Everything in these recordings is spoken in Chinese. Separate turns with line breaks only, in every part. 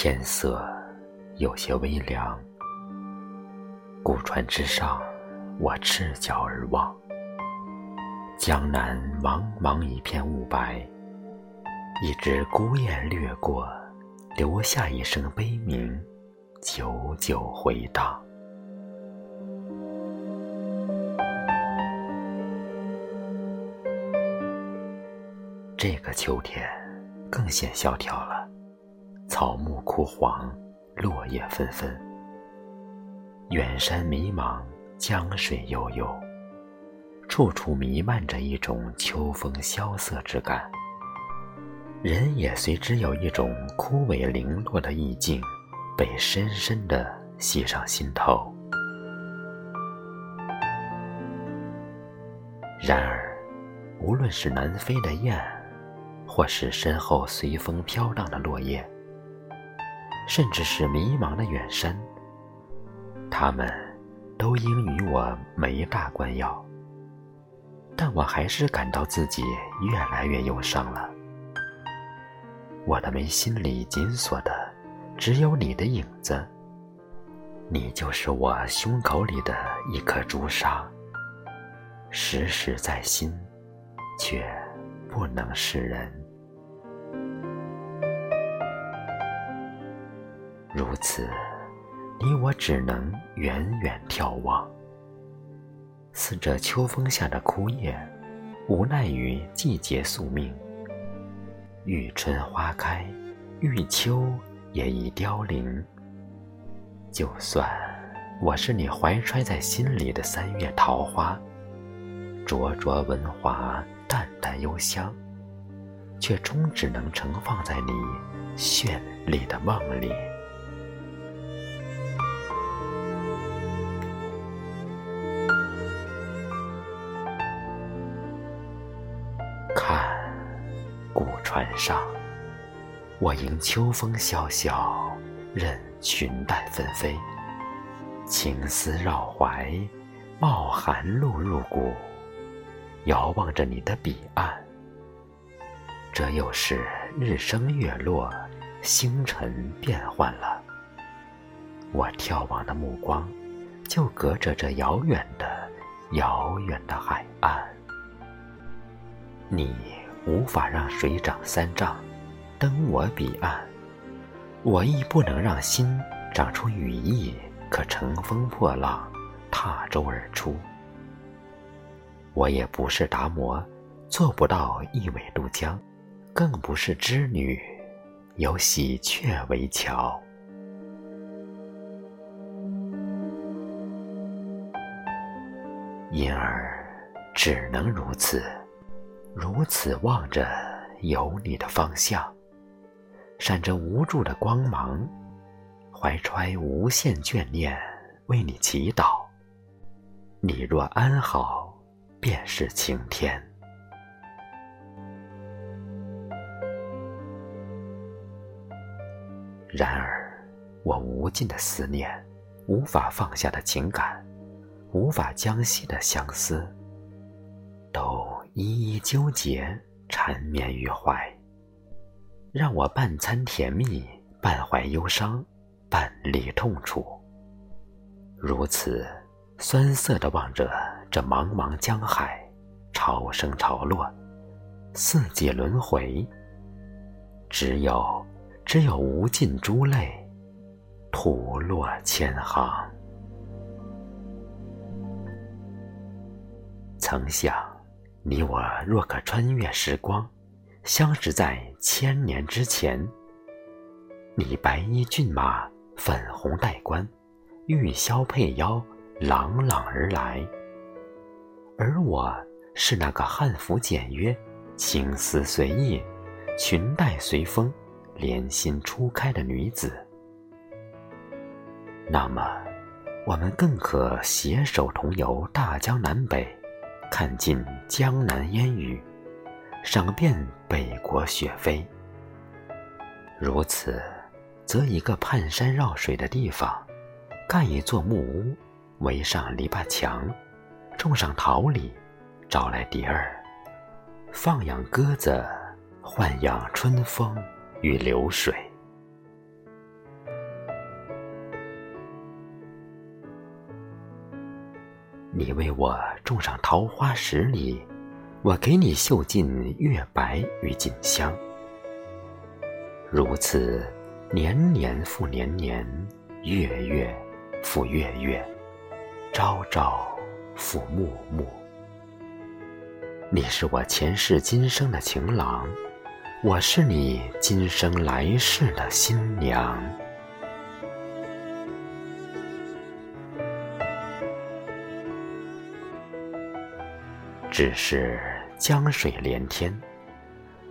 天色有些微凉，古船之上，我赤脚而望，江南茫茫一片雾白，一只孤雁掠过，留下一声悲鸣，久久回荡。这个秋天更显萧条了，草木枯黄，落叶纷纷。远山迷茫，江水悠悠，处处弥漫着一种秋风萧瑟之感。人也随之有一种枯萎零落的意境，被深深地系上心头。然而，无论是南飞的雁，或是身后随风飘荡的落叶，甚至是迷茫的远山，他们都应与我没大关要。但我还是感到自己越来越忧伤了。我的眉心里紧锁的只有你的影子，你就是我胸口里的一颗朱砂，时时在心，却不能示人。如此，你我只能远远眺望，似这秋风下的枯叶，无奈于季节宿命。遇春花开，遇秋也已凋零。就算我是你怀揣在心里的三月桃花，灼灼文华，淡淡幽香，却终只能盛放在你绚丽的梦里。船上，我迎秋风萧萧，任裙带纷飞，情思绕怀，冒寒露入骨，遥望着你的彼岸。这又是日升月落，星辰变幻了。我眺望的目光，就隔着这遥远的、遥远的海岸。你。无法让水涨三丈，登我彼岸；我亦不能让心长出羽翼，可乘风破浪，踏舟而出。我也不是达摩，做不到一苇渡江，更不是织女，有喜鹊为桥。因而，只能如此。如此望着有你的方向，闪着无助的光芒，怀揣无限眷恋，为你祈祷。你若安好，便是晴天。然而，我无尽的思念，无法放下的情感，无法将息的相思，一一纠结，缠绵于怀，让我半餐甜蜜，半怀忧伤，半历痛楚。如此酸涩的望着这茫茫江海，潮升潮落，四季轮回。只有，只有无尽珠泪，吐落千行。曾想。你我若可穿越时光，相识在千年之前。你白衣骏马，粉红带冠，玉箫佩腰，朗朗而来；而我是那个汉服简约，青丝随意，裙带随风，莲心初开的女子。那么，我们更可携手同游大江南北。看尽江南烟雨，赏遍北国雪飞。如此，则一个盘山绕水的地方，盖一座木屋，围上篱笆墙，种上桃李，招来蝶儿，放养鸽子，豢养春风与流水。你为我种上桃花十里，我给你绣尽月白与锦香。如此，年年复年年，月月复月月，朝朝复暮暮。你是我前世今生的情郎，我是你今生来世的新娘。只是江水连天，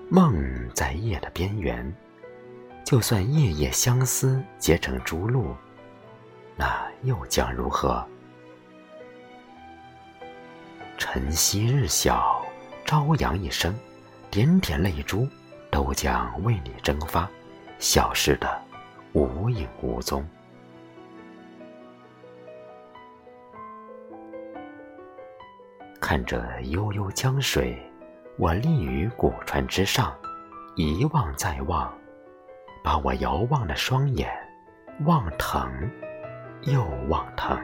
梦在夜的边缘。就算夜夜相思结成珠露，那又将如何？晨曦日晓，朝阳一生，点点泪珠都将为你蒸发，消失的无影无踪。看着悠悠江水，我立于古船之上，一望再望。把我遥望的双眼望疼，又望疼。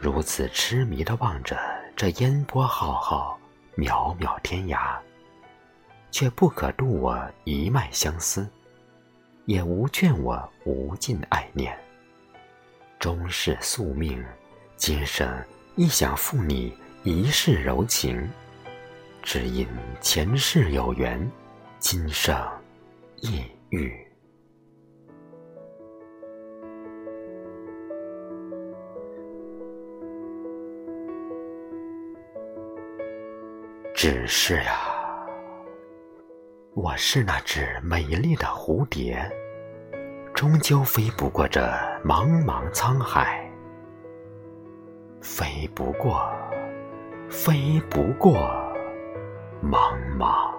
如此痴迷的望着这烟波浩浩，渺渺天涯，却不可度我一脉相思，也无倦我无尽爱念。终是宿命，今生亦想负你一世柔情，只因前世有缘。今生亦遇，只是呀，我是那只美丽的蝴蝶，终究飞不过这茫茫沧海，飞不过，飞不过茫茫。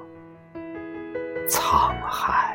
沧海。